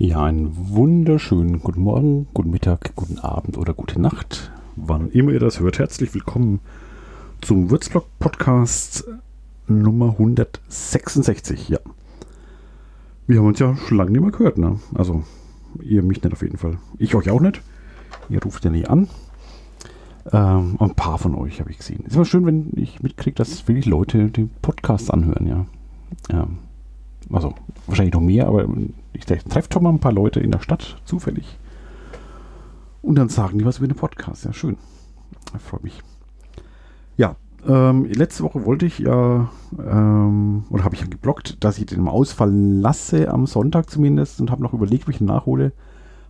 Ja, einen wunderschönen guten Morgen, guten Mittag, guten Abend oder gute Nacht. Wann immer ihr das hört, herzlich willkommen zum Würzblog Podcast Nummer 166. Ja. Wir haben uns ja schon lange nicht mehr gehört, ne? Also, ihr mich nicht auf jeden Fall. Ich euch auch nicht. Ihr ruft ja nicht an. Ähm, ein paar von euch habe ich gesehen. Ist immer schön, wenn ich mitkriege, dass wirklich Leute den Podcast anhören, ja. Ähm, also, wahrscheinlich noch mehr, aber ich treffe schon mal ein paar Leute in der Stadt, zufällig. Und dann sagen die was über den Podcast. Ja, schön. Ich freue mich. Ja, ähm, letzte Woche wollte ich ja, ähm, oder habe ich ja geblockt, dass ich den Ausfall lasse, am Sonntag zumindest, und habe noch überlegt, ob ich ihn nachhole.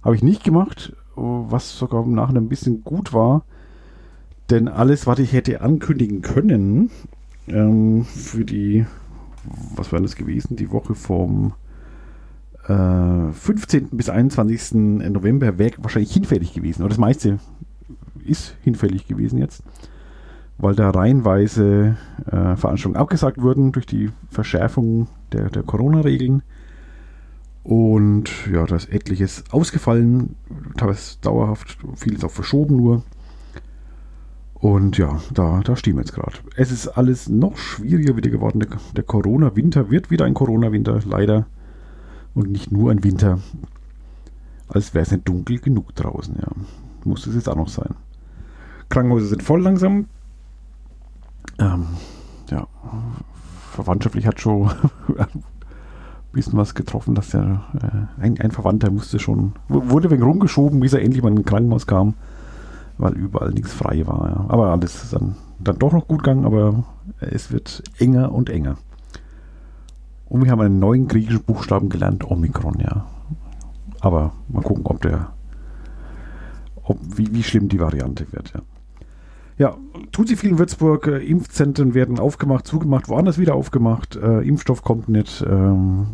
Habe ich nicht gemacht, was sogar im Nachhinein ein bisschen gut war. Denn alles, was ich hätte ankündigen können, ähm, für die, was wäre das gewesen, die Woche vom äh, 15. bis 21. November wäre wahrscheinlich hinfällig gewesen. Oder das meiste ist hinfällig gewesen jetzt, weil da reihenweise äh, Veranstaltungen abgesagt wurden durch die Verschärfung der, der Corona-Regeln. Und ja, da ist etliches ausgefallen, teilweise dauerhaft, vieles auch verschoben nur. Und ja, da, da stehen wir jetzt gerade. Es ist alles noch schwieriger wieder geworden. Der, der Corona-Winter wird wieder ein Corona-Winter, leider und nicht nur ein Winter. Als wäre es nicht dunkel genug draußen, ja. Muss es jetzt auch noch sein. Krankenhäuser sind voll langsam. Ähm, ja, verwandtschaftlich hat schon bisschen was getroffen, dass der äh, ein, ein, Verwandter musste schon, wurde wegen rumgeschoben, bis er endlich mal in ein Krankenhaus kam, weil überall nichts frei war. Ja. Aber alles ist dann, dann doch noch gut gegangen, aber es wird enger und enger. Und wir haben einen neuen griechischen Buchstaben gelernt, Omikron, ja. Aber mal gucken, ob der, ob, wie, wie schlimm die Variante wird, ja. Ja, tut sich viel in Würzburg. Äh, Impfzentren werden aufgemacht, zugemacht, woanders wieder aufgemacht. Äh, Impfstoff kommt nicht, ähm,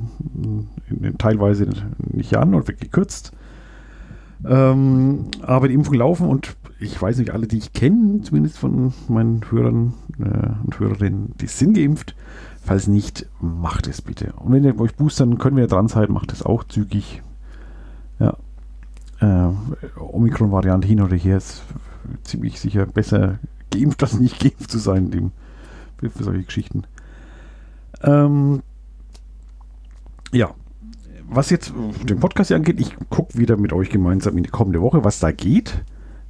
in, in, teilweise nicht an und wird gekürzt. Ähm, aber die Impfungen laufen und ich weiß nicht, alle, die ich kenne, zumindest von meinen Hörern äh, und Hörerinnen, die sind geimpft. Falls nicht, macht es bitte. Und wenn ihr euch boostern, können wir dran sein, macht es auch zügig. Ja. Äh, Omikron-Variante hin oder her ist ziemlich sicher besser geimpft als nicht geimpft zu sein, dem, für solche Geschichten. Ähm, ja, was jetzt den Podcast hier angeht, ich gucke wieder mit euch gemeinsam in die kommende Woche, was da geht.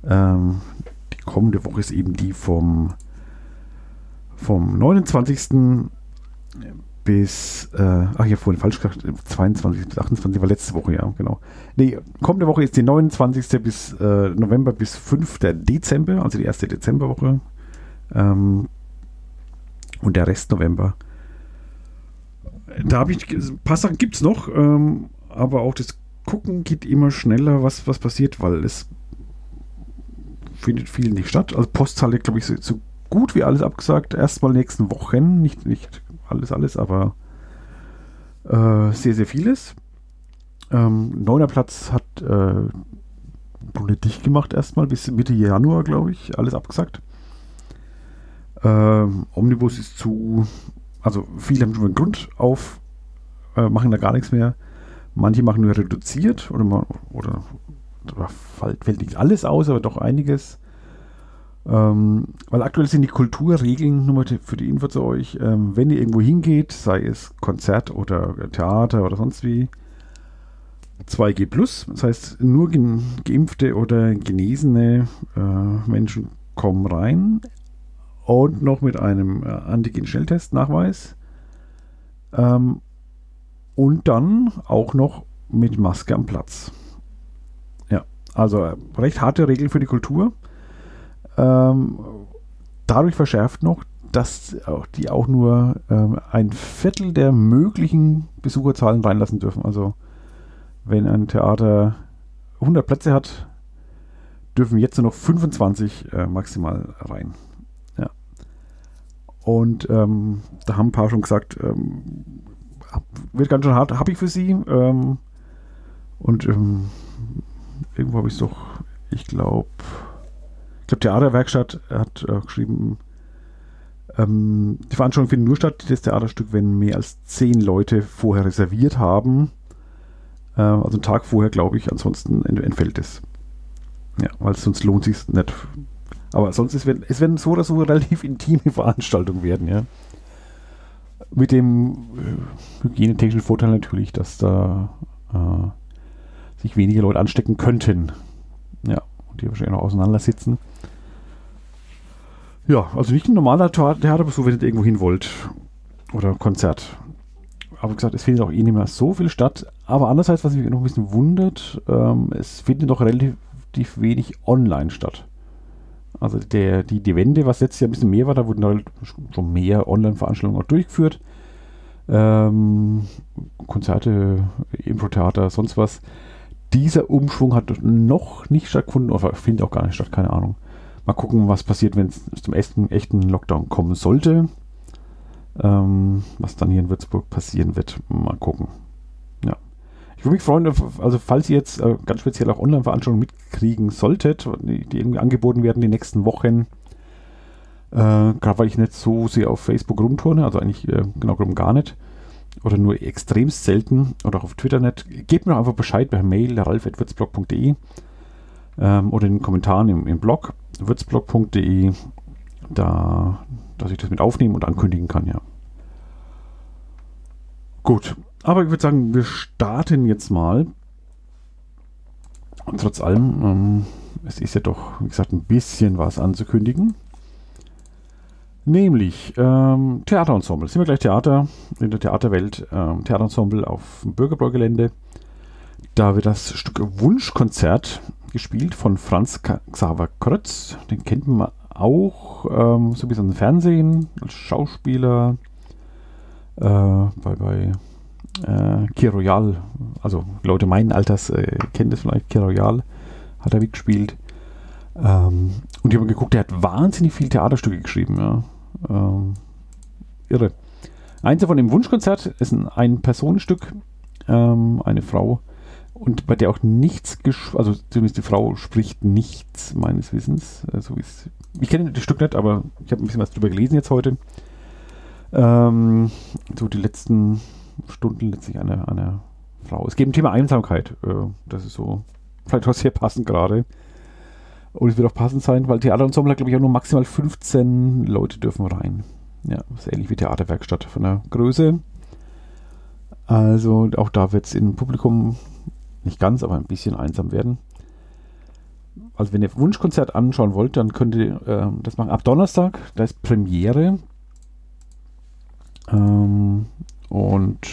Ähm, die kommende Woche ist eben die vom, vom 29 bis, äh, ach, ich habe vorhin falsch gesagt, 22 bis 28 war letzte Woche, ja, genau. Nee, kommende Woche ist die 29. bis äh, November bis 5. Dezember, also die erste Dezemberwoche. Ähm, und der Rest November. Da habe ich, ein paar Sachen gibt es noch, ähm, aber auch das Gucken geht immer schneller, was, was passiert, weil es findet viel nicht statt. Also Posthalle, glaube ich, so, so gut wie alles abgesagt. Erstmal nächsten Wochen, nicht, nicht alles, alles, aber äh, sehr, sehr vieles. Ähm, neuner Platz hat äh, Brunne dicht gemacht erstmal bis Mitte Januar, glaube ich, alles abgesagt. Ähm, Omnibus ist zu, also viele haben schon einen Grund auf, äh, machen da gar nichts mehr. Manche machen nur reduziert oder, oder, oder fällt nicht alles aus, aber doch einiges. Ähm, weil aktuell sind die Kulturregeln, nur mal für die Info zu euch, ähm, wenn ihr irgendwo hingeht, sei es Konzert oder Theater oder sonst wie, 2G plus, das heißt nur geimpfte oder genesene äh, Menschen kommen rein und noch mit einem äh, Antigen-Schnelltest-Nachweis ähm, und dann auch noch mit Maske am Platz. Ja, also äh, recht harte Regeln für die Kultur. Ähm, dadurch verschärft noch, dass die auch nur ähm, ein Viertel der möglichen Besucherzahlen reinlassen dürfen. Also wenn ein Theater 100 Plätze hat, dürfen jetzt nur noch 25 äh, maximal rein. Ja. Und ähm, da haben ein paar schon gesagt, ähm, wird ganz schön hart, habe ich für sie. Ähm, und ähm, irgendwo habe ich es doch ich glaube, ich glaube, Theaterwerkstatt hat äh, geschrieben, ähm, die Veranstaltung findet nur statt, das Theaterstück, wenn mehr als zehn Leute vorher reserviert haben. Äh, also einen Tag vorher, glaube ich, ansonsten entfällt es. Ja, weil sonst lohnt es sich nicht. Aber sonst ist, es werden so oder so relativ intime Veranstaltungen werden, ja. Mit dem äh, hygienetechnischen Vorteil natürlich, dass da äh, sich weniger Leute anstecken könnten. Ja, die wahrscheinlich noch auseinander sitzen. Ja, also nicht ein normaler Theaterbesuch, wenn ihr irgendwo hin wollt. Oder Konzert. Aber wie gesagt, es findet auch eh nicht mehr so viel statt. Aber andererseits, was mich noch ein bisschen wundert, ähm, es findet noch relativ wenig online statt. Also der, die, die Wende, was letztes Jahr ein bisschen mehr war, da wurden schon mehr Online-Veranstaltungen auch durchgeführt. Ähm, Konzerte, Impro-Theater, sonst was. Dieser Umschwung hat noch nicht stattgefunden, oder findet auch gar nicht statt, keine Ahnung. Mal gucken, was passiert, wenn es zum echten, echten Lockdown kommen sollte. Ähm, was dann hier in Würzburg passieren wird. Mal gucken. Ja. Ich würde mich freuen, also falls ihr jetzt äh, ganz speziell auch Online-Veranstaltungen mitkriegen solltet, die, die, irgendwie angeboten werden die nächsten Wochen. Äh, Gerade weil ich nicht so sehr auf Facebook rumturne, also eigentlich äh, genau genommen gar nicht. Oder nur extremst selten oder auch auf Twitter nicht. Gebt mir einfach Bescheid per Mail, ralf.würzblog.de ähm, oder in den Kommentaren im, im Blog würzblog.de, da, dass ich das mit aufnehmen und ankündigen kann, ja. Gut, aber ich würde sagen, wir starten jetzt mal. Und trotz allem, ähm, es ist ja doch, wie gesagt, ein bisschen was anzukündigen. Nämlich ähm, Theaterensemble. Sind wir gleich Theater in der Theaterwelt? Ähm, Theaterensemble auf dem Bürgerbräugelände. Da wird das Stück Wunschkonzert gespielt von Franz Xaver Krötz. Den kennt man auch ähm, so ein bisschen im Fernsehen als Schauspieler. Äh, bei bei äh, Kir Royal, also Leute meinen Alters äh, kennen das vielleicht, Kir Royal hat er mitgespielt. Ähm, und ich habe geguckt, der hat wahnsinnig viele Theaterstücke geschrieben. Ja. Ähm, irre. Eins davon im Wunschkonzert ist ein Ein-Personenstück. Ähm, eine Frau und bei der auch nichts, also zumindest die Frau spricht nichts meines Wissens. Also ich kenne das Stück nicht, aber ich habe ein bisschen was drüber gelesen jetzt heute. Ähm, so die letzten Stunden letztlich einer, einer Frau. Es geht um Thema Einsamkeit. Äh, das ist so vielleicht auch sehr passend gerade. Und es wird auch passend sein, weil Theaterensemble hat, glaube ich, auch nur maximal 15 Leute dürfen rein. Ja, ist ähnlich wie Theaterwerkstatt von der Größe. Also auch da wird es im Publikum nicht ganz, aber ein bisschen einsam werden. Also wenn ihr Wunschkonzert anschauen wollt, dann könnt ihr äh, das machen. Ab Donnerstag, da ist Premiere. Ähm, und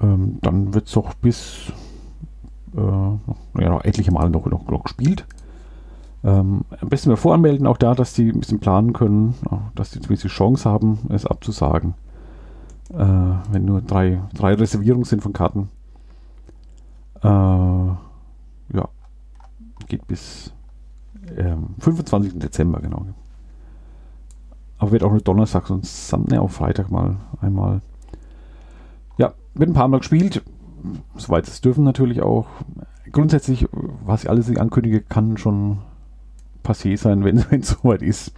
ähm, dann wird es auch bis äh, ja, noch etliche Male noch, noch, noch gespielt. Ähm, am besten wir voranmelden, auch da, dass die ein bisschen planen können, dass die zumindest die Chance haben, es abzusagen. Äh, wenn nur drei, drei Reservierungen sind von Karten. Äh, ja, geht bis ähm, 25. Dezember, genau. Aber wird auch nur Donnerstag und Sunday auch Freitag mal einmal. Ja, wird ein paar Mal gespielt. Soweit es dürfen natürlich auch. Grundsätzlich, was ich alles ankündige, kann schon passé sein, wenn es soweit ist.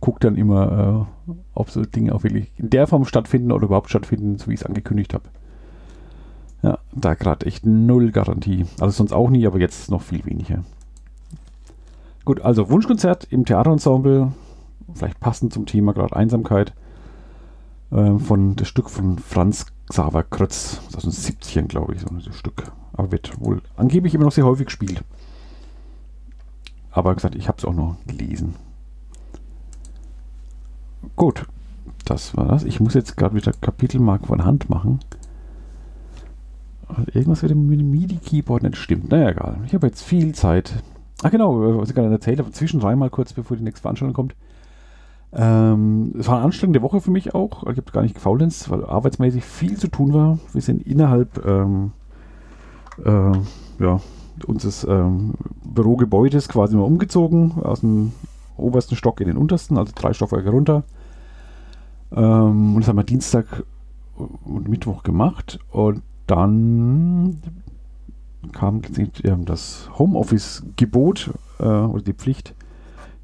Guckt dann immer, äh, ob so Dinge auch wirklich in der Form stattfinden oder überhaupt stattfinden, so wie ich es angekündigt habe. Ja, da gerade echt null Garantie. Also sonst auch nie, aber jetzt noch viel weniger. Gut, also Wunschkonzert im Theaterensemble, vielleicht passend zum Thema gerade Einsamkeit, äh, von das Stück von Franz Xaver Krötz, aus den 70ern, glaube ich, so ein Stück. Aber wird wohl angeblich immer noch sehr häufig gespielt. Aber gesagt, ich habe es auch noch gelesen. Gut, das war das. Ich muss jetzt gerade wieder Kapitelmark von Hand machen. Irgendwas mit dem MIDI-Keyboard nicht stimmt. Naja, egal. Ich habe jetzt viel Zeit. Ach genau, was ich gerade erzählt habe, zwischendrin mal kurz, bevor die nächste Veranstaltung kommt. Ähm, es war eine anstrengende Woche für mich auch. Ich habe gar nicht gefaulenzt, weil arbeitsmäßig viel zu tun war. Wir sind innerhalb ähm, äh, ja, unseres ähm, Bürogebäudes quasi mal umgezogen, aus dem obersten Stock in den untersten, also drei Stockwerke runter. Ähm, und das haben wir Dienstag und Mittwoch gemacht. Und dann kam das Homeoffice-Gebot äh, oder die Pflicht.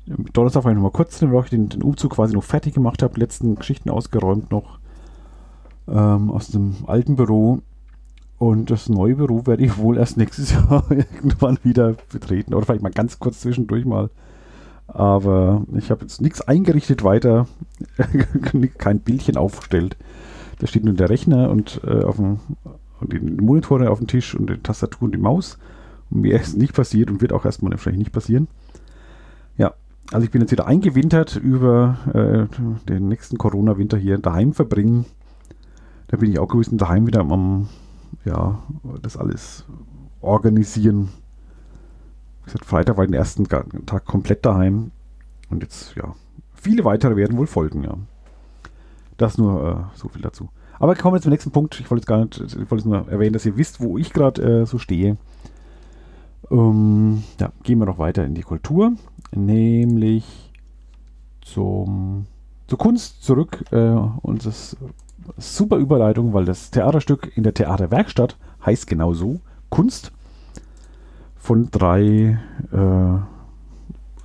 Donnerstag war ich noch mal kurz, weil ich den, den Umzug quasi noch fertig gemacht habe, letzten Geschichten ausgeräumt noch ähm, aus dem alten Büro. Und das neue Büro werde ich wohl erst nächstes Jahr irgendwann wieder betreten. Oder vielleicht mal ganz kurz zwischendurch mal. Aber ich habe jetzt nichts eingerichtet weiter. Kein Bildchen aufgestellt. Da steht nur der Rechner und, äh, auf dem, und die Monitore auf dem Tisch und die Tastatur und die Maus. Und mehr ist nicht passiert und wird auch erstmal wahrscheinlich nicht passieren. Also ich bin jetzt wieder eingewintert über äh, den nächsten Corona-Winter hier daheim verbringen. Da bin ich auch gewesen, daheim wieder am, ja, das alles organisieren. Wie gesagt, Freitag war den ersten Tag komplett daheim. Und jetzt, ja, viele weitere werden wohl folgen, ja. Das nur äh, so viel dazu. Aber kommen wir zum nächsten Punkt. Ich wollte jetzt gar nicht, ich wollte nur erwähnen, dass ihr wisst, wo ich gerade äh, so stehe. Ähm, ja, gehen wir noch weiter in die Kultur, nämlich zum, zur Kunst zurück. Äh, und das super Überleitung, weil das Theaterstück in der Theaterwerkstatt heißt genau so: Kunst von drei, äh,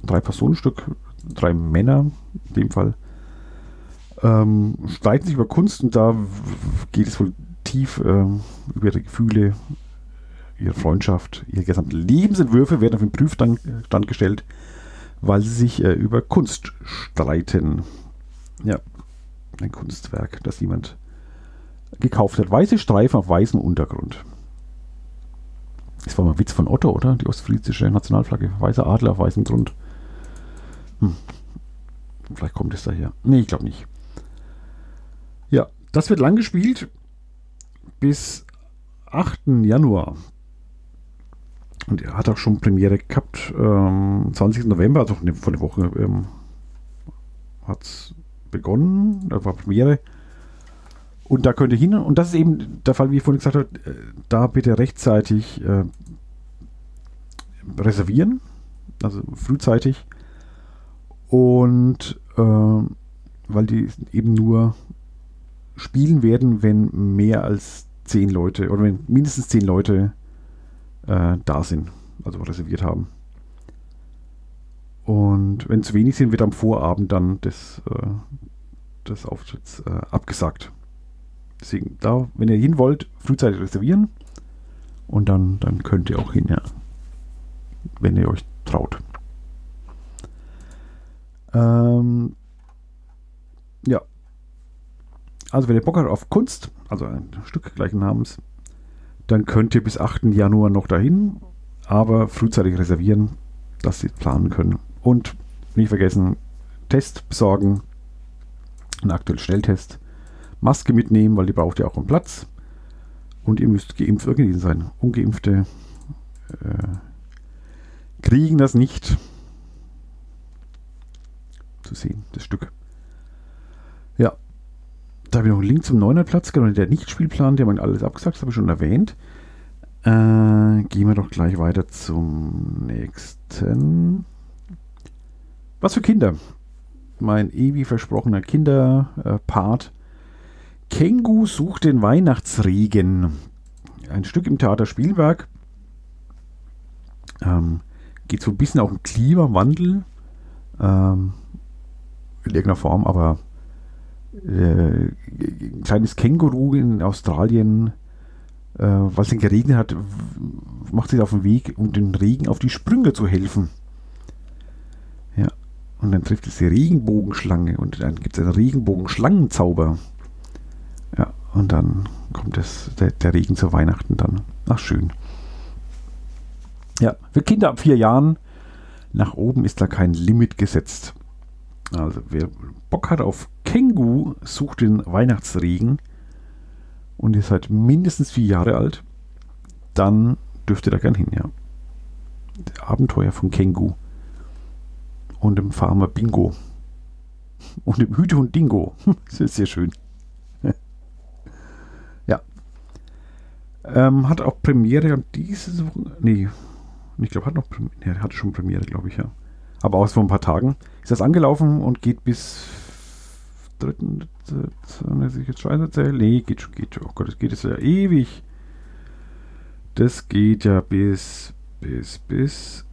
drei Personenstück, drei Männer in dem Fall ähm, streiten sich über Kunst und da geht es wohl tief ähm, über ihre Gefühle, ihre Freundschaft, ihre gesamten Lebensentwürfe werden auf den Prüfstand gestellt, weil sie sich äh, über Kunst streiten. Ja, ein Kunstwerk, das jemand gekauft hat. Weiße Streifen auf weißem Untergrund. Das war mal ein Witz von Otto, oder? Die ostfriesische Nationalflagge. Weißer Adler auf weißem Grund. Hm. Vielleicht kommt es daher. Nee, ich glaube nicht. Ja, das wird lang gespielt bis 8. Januar. Und er hat auch schon Premiere gehabt. Ähm, 20. November, also von der Woche ähm, hat es begonnen. Da war Premiere. Und da könnt ihr hin. Und das ist eben der Fall, wie ich vorhin gesagt habe, äh, da bitte rechtzeitig äh, reservieren. Also frühzeitig. Und äh, weil die eben nur spielen werden, wenn mehr als zehn Leute oder wenn mindestens zehn Leute äh, da sind, also reserviert haben. Und wenn zu wenig sind, wird am Vorabend dann des, äh, des Auftritts äh, abgesagt. Deswegen, da, wenn ihr hin wollt, frühzeitig reservieren und dann, dann könnt ihr auch hin, ja. Wenn ihr euch traut. Ähm, ja, also wenn ihr Bock habt auf Kunst, also ein Stück gleichen Namens, dann könnt ihr bis 8. Januar noch dahin, aber frühzeitig reservieren, dass sie planen können. Und nicht vergessen, Test besorgen, einen aktuellen Schnelltest, Maske mitnehmen, weil die braucht ihr auch einen Platz. Und ihr müsst geimpft irgendwie sein. Ungeimpfte äh, kriegen das nicht zu sehen, das Stück. Da habe ich noch einen Link zum Neunerplatz, genau, der Nicht-Spielplan, der man alles abgesagt, das habe ich schon erwähnt. Äh, gehen wir doch gleich weiter zum nächsten. Was für Kinder? Mein ewig versprochener Kinderpart. Kengu sucht den Weihnachtsregen. Ein Stück im Theater Spielberg. Ähm, geht so ein bisschen auch um Klimawandel. Ähm, in irgendeiner Form, aber äh, ein kleines Känguru in Australien, äh, weil es geregnet hat, macht sich auf den Weg, um den Regen auf die Sprünge zu helfen. Ja, und dann trifft es die Regenbogenschlange und dann gibt es einen Regenbogenschlangenzauber. Ja, und dann kommt es, der, der Regen zu Weihnachten dann. Ach, schön. Ja, für Kinder ab vier Jahren nach oben ist da kein Limit gesetzt. Also wer Bock hat auf Kengu, sucht den Weihnachtsregen und ihr seid mindestens vier Jahre alt, dann dürft ihr da gern hin, ja. Der Abenteuer von Kengu und dem Farmer Bingo und dem Hütehund Dingo. Das ist sehr schön. ja. Ähm, hat auch Premiere diese Woche. Nee, ich glaube, hat noch Premiere. Nee, hatte schon Premiere, glaube ich, ja aber auch vor ein paar Tagen, ist das angelaufen und geht bis dritten, ich jetzt scheiße erzählen? Nee, geht schon, geht schon. Oh Gott, es geht jetzt ja ewig. Das geht ja bis, bis, bis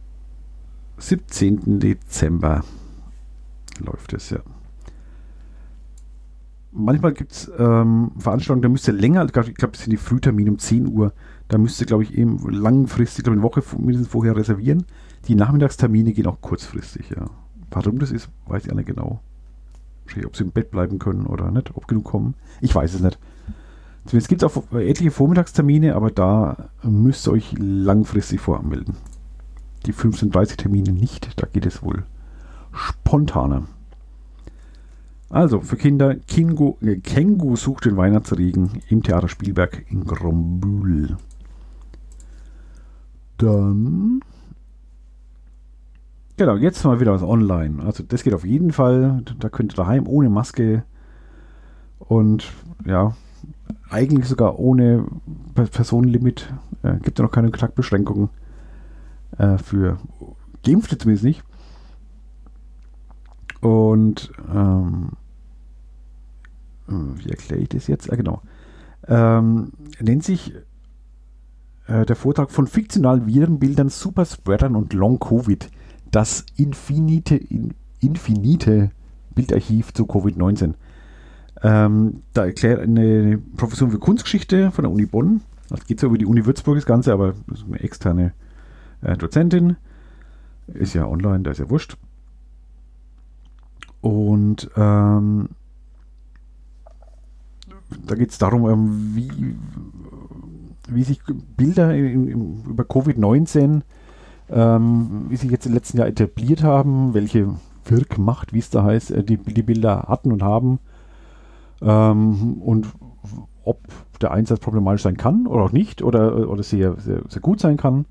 17. Dezember läuft es ja. Manchmal gibt es ähm, Veranstaltungen, da müsste länger, ich glaube, das sind die Frühtermine um 10 Uhr, da müsste, glaube ich, eben langfristig, glaube eine Woche mindestens vorher reservieren. Die Nachmittagstermine gehen auch kurzfristig, ja. Warum das ist, weiß ich auch nicht genau. Ob sie im Bett bleiben können oder nicht, ob genug kommen. Ich weiß es nicht. Zumindest gibt es auch etliche Vormittagstermine, aber da müsst ihr euch langfristig voranmelden. Die 15.30 Termine nicht, da geht es wohl spontaner. Also für Kinder, Kingo, äh, Kengu sucht den Weihnachtsregen im Theater Spielberg in Grombühl. Dann. Genau, jetzt mal wieder was online. Also das geht auf jeden Fall. Da könnt ihr daheim ohne Maske und ja, eigentlich sogar ohne Personenlimit. Äh, gibt ja noch keine Kontaktbeschränkungen äh, für Geimpfte zumindest nicht. Und ähm, wie erkläre ich das jetzt? Ah, genau. Ähm, nennt sich äh, der Vortrag von fiktionalen Virenbildern, Superspreadern und Long Covid. Das infinite, in, infinite Bildarchiv zu Covid-19. Ähm, da erklärt eine Professor für Kunstgeschichte von der Uni Bonn. Das geht so über die Uni Würzburg das Ganze, aber das ist eine externe äh, Dozentin. Ist ja online, da ist ja wurscht. Und ähm, da geht es darum, ähm, wie, wie sich Bilder in, in, über Covid-19, ähm, wie sich jetzt im letzten Jahr etabliert haben, welche Wirkmacht, wie es da heißt, äh, die, die Bilder hatten und haben ähm, und ob der Einsatz problematisch sein kann oder auch nicht oder, oder sehr, sehr, sehr gut sein kann.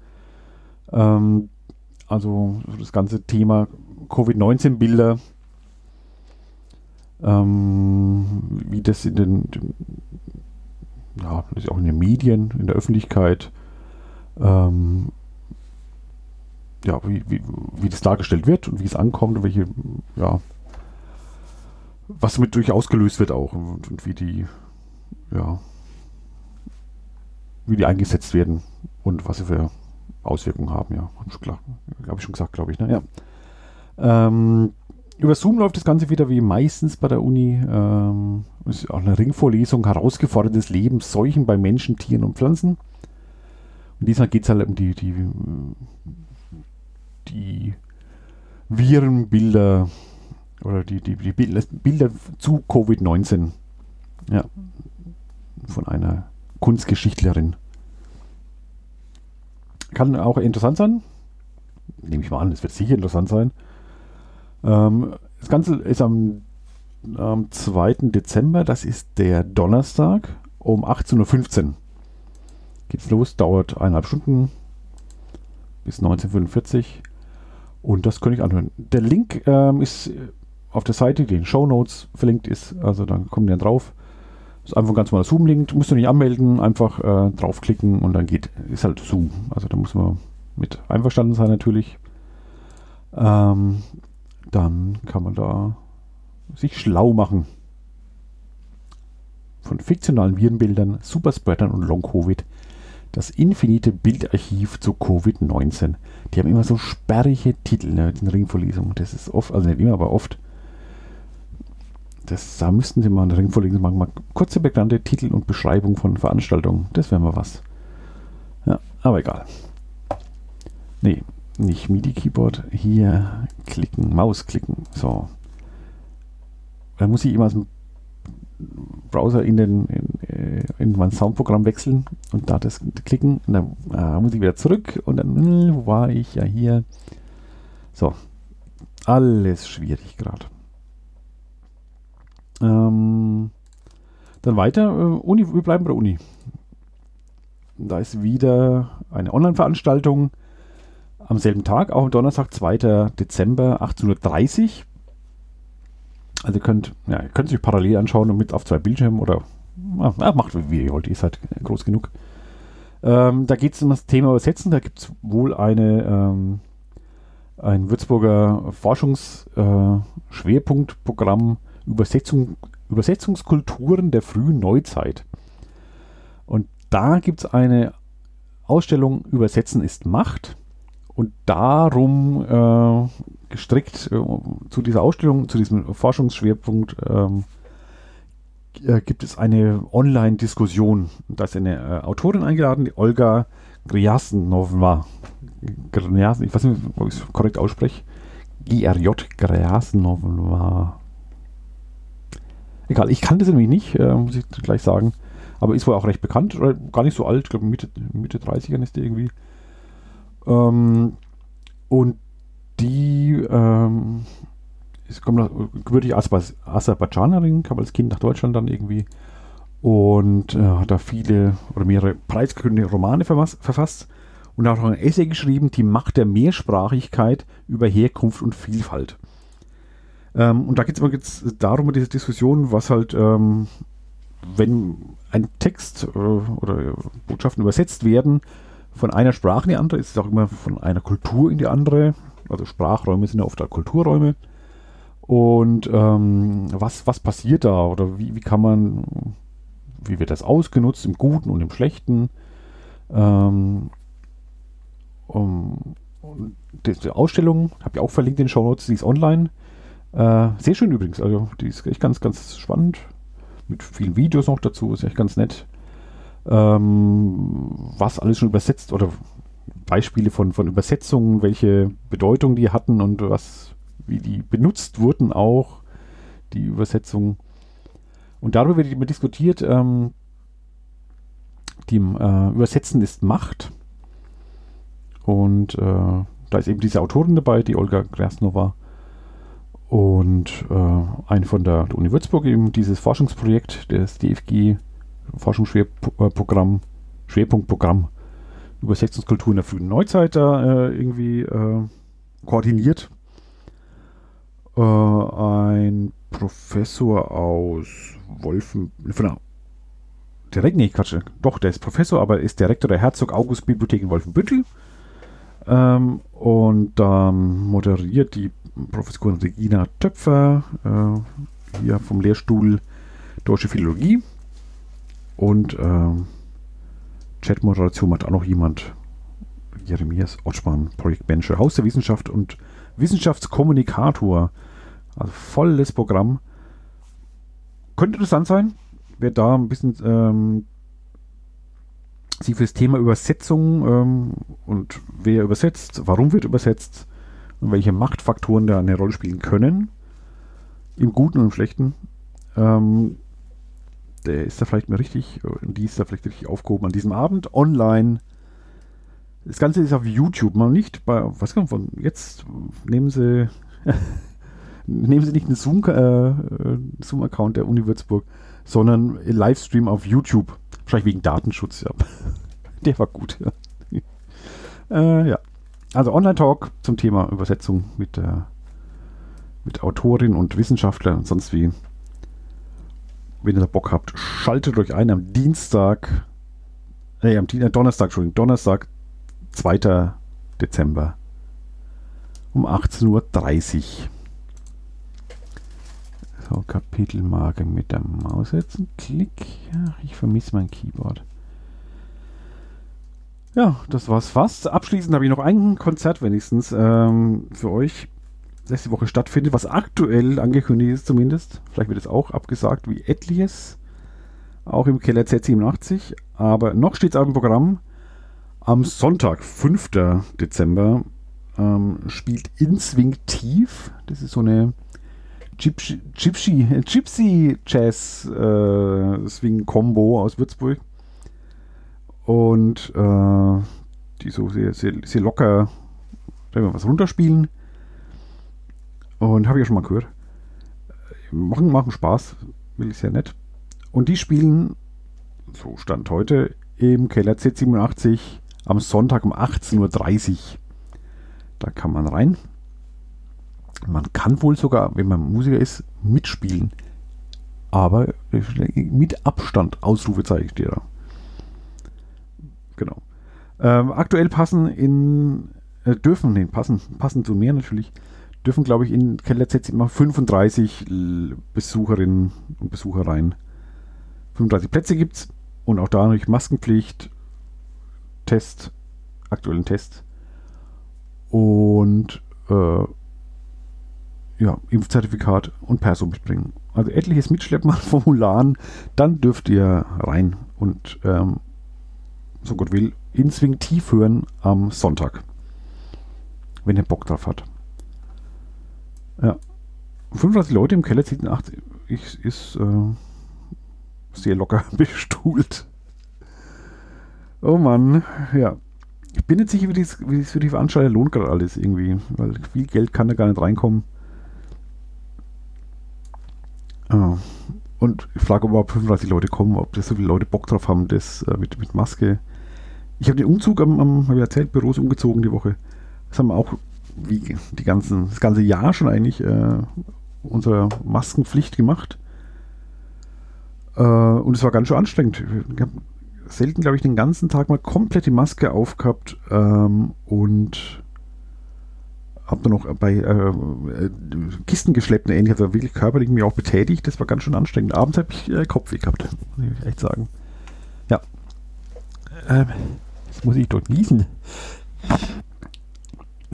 Ähm, also das ganze Thema Covid-19-Bilder, ähm, wie das in den, den ja, auch in den Medien, in der Öffentlichkeit, ähm, ja, wie, wie, wie das dargestellt wird und wie es ankommt und welche, ja, was damit durch ausgelöst wird auch und, und, wie die, ja, wie die eingesetzt werden und was sie für Auswirkungen haben, ja. Habe ich schon gesagt, glaube ich, ne? Ja. Ähm, über Zoom läuft das Ganze wieder wie meistens bei der Uni. Ähm, ist auch eine Ringvorlesung, herausgeforderndes Leben, Seuchen bei Menschen, Tieren und Pflanzen. Und diesmal geht es halt um die, die, die Virenbilder oder die, die, die Bilder zu Covid-19. Ja. Von einer Kunstgeschichtlerin. Kann auch interessant sein. Nehme ich mal an, es wird sicher interessant sein. Ähm, das Ganze ist am, am 2. Dezember, das ist der Donnerstag um 18.15 Uhr. Geht's los, dauert eineinhalb Stunden bis 19.45 Uhr. Und das könnte ich anhören. Der Link ähm, ist auf der Seite, die in den Show Notes verlinkt ist. Also dann kommen die dann drauf. Das ist einfach ein ganz normaler Zoom-Link. Musst du nicht anmelden, einfach äh, draufklicken und dann geht, ist halt Zoom. Also da muss man mit einverstanden sein natürlich. Ähm, dann kann man da sich schlau machen. Von fiktionalen Virenbildern, Superspreadern und Long-Covid. Das infinite Bildarchiv zu Covid-19. Die haben immer so sperrige Titel ne, in Ringvorlesungen. Das ist oft, also nicht immer, aber oft. Das, da müssten sie mal eine Ringvorlesung machen. Mal kurze bekannte Titel und Beschreibung von Veranstaltungen. Das wäre mal was. Ja, aber egal. Nee, nicht MIDI-Keyboard, hier klicken, Maus klicken. So. Dann muss ich immer aus dem Browser in, den, in, äh, in mein Soundprogramm wechseln und da das klicken. Und dann äh, muss ich wieder zurück und dann, äh, wo war ich? Ja, hier. So. Alles schwierig gerade. Ähm, dann weiter. Äh, Uni, wir bleiben bei der Uni. Da ist wieder eine Online-Veranstaltung am selben Tag, auch am Donnerstag, 2. Dezember, 18.30 Uhr. Also ihr könnt, ja, ihr könnt es euch parallel anschauen und mit auf zwei Bildschirmen oder ah, macht wie ihr wollt, ihr seid groß genug. Ähm, da geht es um das Thema Übersetzen. Da gibt es wohl eine, ähm, ein Würzburger Forschungsschwerpunktprogramm äh, Übersetzung, Übersetzungskulturen der frühen Neuzeit. Und da gibt es eine Ausstellung Übersetzen ist Macht. Und darum äh, gestrickt äh, zu dieser Ausstellung, zu diesem Forschungsschwerpunkt, ähm, äh, gibt es eine Online-Diskussion. Da ist eine äh, Autorin eingeladen, die Olga Griasnova. Ich weiß nicht, ob ich es korrekt ausspreche. GRJ Griasnova. Egal, ich kannte sie nämlich nicht, muss ich gleich sagen. Aber ist wohl auch recht bekannt, gar nicht so alt, ich glaube Mitte, Mitte 30ern ist die irgendwie. Ähm, und die ähm, ist gebürtig Aserbaidschanerin, kam als Kind nach Deutschland dann irgendwie und äh, hat da viele oder mehrere preisgekrönte Romane verfasst und hat auch ein Essay geschrieben, die Macht der Mehrsprachigkeit über Herkunft und Vielfalt. Ähm, und da geht es jetzt darum, diese Diskussion, was halt, ähm, wenn ein Text äh, oder Botschaften übersetzt werden von einer Sprache in die andere, ist es auch immer von einer Kultur in die andere. Also Sprachräume sind ja oft Kulturräume. Und ähm, was, was passiert da oder wie, wie kann man, wie wird das ausgenutzt im Guten und im Schlechten? Ähm, um, die Ausstellung habe ich auch verlinkt in den Show Notes, die ist online. Äh, sehr schön übrigens, also die ist echt ganz, ganz spannend. Mit vielen Videos noch dazu, ist echt ganz nett. Ähm, was alles schon übersetzt oder Beispiele von, von Übersetzungen, welche Bedeutung die hatten und was wie die benutzt wurden auch, die Übersetzungen. Und darüber wird immer diskutiert, ähm, die äh, Übersetzen ist Macht. Und äh, da ist eben diese Autorin dabei, die Olga Krasnova. Und äh, ein von der, der, Uni Würzburg, eben dieses Forschungsprojekt, das DFG Forschungsschwerprogramm, Schwerpunktprogramm Übersetzungskultur in der frühen Neuzeit da äh, irgendwie äh, koordiniert äh, ein Professor aus Wolfen, der, direkt, nee, Quatsch, doch, der ist Professor, aber ist Direktor der Herzog-August-Bibliothek in Wolfenbüttel. Ähm, und dann moderiert die Professorin Regina Töpfer, äh, hier vom Lehrstuhl Deutsche Philologie. Und äh, Chat-Moderation macht auch noch jemand, Jeremias Otschmann, Projektmanager, Haus der Wissenschaft und Wissenschaftskommunikator. Also volles Programm. Könnte interessant sein, wer da ein bisschen ähm, sich für Thema Übersetzung ähm, und wer übersetzt, warum wird übersetzt und welche Machtfaktoren da eine Rolle spielen können, im Guten und im Schlechten, ähm, der ist da vielleicht mal richtig, die ist da vielleicht richtig aufgehoben an diesem Abend online. Das Ganze ist auf YouTube, mal nicht bei, was man von, jetzt nehmen Sie nehmen Sie nicht einen Zoom-Account äh, Zoom der Uni Würzburg, sondern Livestream auf YouTube. Wahrscheinlich wegen Datenschutz, ja. Der war gut, ja. Äh, ja. Also Online-Talk zum Thema Übersetzung mit, äh, mit Autorin und Wissenschaftlern und sonst wie. Wenn ihr da Bock habt, schaltet euch ein am Dienstag, äh, am Dienstag, Donnerstag, Entschuldigung, Donnerstag, 2. Dezember um 18.30 Uhr. So, Kapitelmarke mit der Maus setzen. Klick. Ja, ich vermisse mein Keyboard. Ja, das war's fast. Abschließend habe ich noch ein Konzert wenigstens ähm, für euch, die Woche stattfindet, was aktuell angekündigt ist zumindest. Vielleicht wird es auch abgesagt wie etliches. Auch im Keller Z87. Aber noch steht es auf dem Programm. Am Sonntag, 5. Dezember, ähm, spielt Instinktiv. Das ist so eine Gypsy, Gypsy, Jazz äh, Swing Combo aus Würzburg. Und äh, die so sehr, sehr, sehr locker was runterspielen. Und habe ich ja schon mal gehört. Machen, machen Spaß, will ich sehr nett. Und die spielen, so stand heute, im Keller Z87 am Sonntag um 18.30 Uhr. Da kann man rein. Man kann wohl sogar, wenn man Musiker ist, mitspielen. Aber mit Abstand, Ausrufezeichen steht da. Genau. Ähm, aktuell passen in, äh, dürfen, nee, passen, passen zu mehr natürlich, dürfen, glaube ich, in Keller Z immer 35 Besucherinnen und Besucher rein. 35 Plätze gibt es und auch da natürlich Maskenpflicht. Test, aktuellen Test und äh, ja, Impfzertifikat und Perso mitbringen. Also etliches Mitschleppen an Formularen, dann dürft ihr rein und ähm, so Gott will, instinktiv hören am Sonntag. Wenn ihr Bock drauf hat. Ja. 35 Leute im Keller zieht 8 ist, ist äh, sehr locker bestuhlt. Oh Mann, ja. Ich bin jetzt sicher, wie das für die Veranstalter lohnt gerade alles irgendwie, weil viel Geld kann da gar nicht reinkommen. Ah. Und ich frage, ob 35 Leute kommen, ob das so viele Leute Bock drauf haben, das äh, mit, mit Maske. Ich habe den Umzug am, am habe ich erzählt, Büros umgezogen die Woche. Das haben auch wie die ganzen, das ganze Jahr schon eigentlich äh, unsere Maskenpflicht gemacht. Äh, und es war ganz schön anstrengend. Ich habe selten, glaube ich, den ganzen Tag mal komplett die Maske aufgehabt ähm, und habe dann noch bei äh, Kisten geschleppt und ähnlich, also wirklich körperlich mich auch betätigt. Das war ganz schön anstrengend. Abends habe ich äh, Kopfweh gehabt, muss ich echt sagen. Ja. Ähm, jetzt muss ich dort niesen.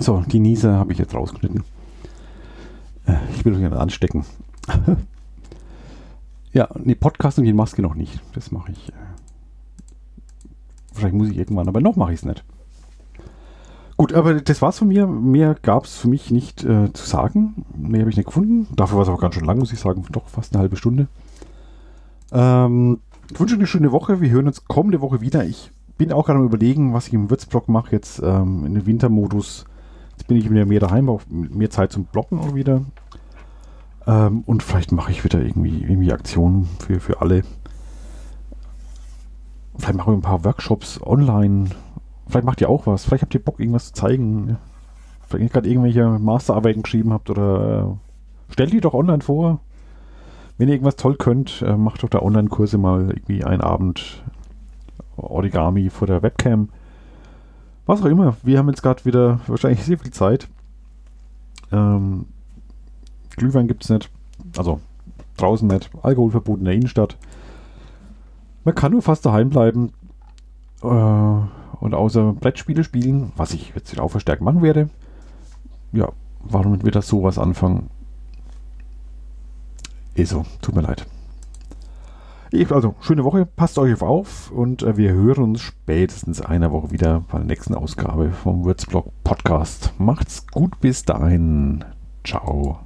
So, die Niese habe ich jetzt rausgeschnitten. Äh, ich will euch nicht anstecken. ja, nee, Podcast und die Maske noch nicht. Das mache ich. Äh, wahrscheinlich muss ich irgendwann, aber noch mache ich es nicht. Gut, aber das war's von mir. Mehr gab es für mich nicht äh, zu sagen. Mehr habe ich nicht gefunden. Dafür war es auch ganz schön lang, muss ich sagen. Doch fast eine halbe Stunde. Ähm, ich wünsche eine schöne Woche. Wir hören uns kommende Woche wieder. Ich bin auch gerade am überlegen, was ich im Würzblog mache jetzt ähm, in den Wintermodus. Jetzt bin ich wieder mehr daheim, auch mehr Zeit zum Blocken auch wieder. Ähm, und vielleicht mache ich wieder irgendwie, irgendwie Aktionen für, für alle. Vielleicht machen wir ein paar Workshops online Vielleicht macht ihr auch was. Vielleicht habt ihr Bock, irgendwas zu zeigen. Vielleicht ihr gerade irgendwelche Masterarbeiten geschrieben habt oder äh, stellt die doch online vor. Wenn ihr irgendwas toll könnt, äh, macht doch da Online-Kurse mal irgendwie einen Abend Origami vor der Webcam. Was auch immer. Wir haben jetzt gerade wieder wahrscheinlich sehr viel Zeit. Ähm, Glühwein gibt es nicht. Also draußen nicht. Alkoholverbot in der Innenstadt. Man kann nur fast daheim bleiben. Äh, und außer Brettspiele spielen, was ich jetzt auch verstärkt machen werde, ja, warum wird das sowas anfangen? Eh so, tut mir leid. Also, schöne Woche, passt euch auf und äh, wir hören uns spätestens einer Woche wieder bei der nächsten Ausgabe vom Würzblog Podcast. Macht's gut bis dahin. Ciao.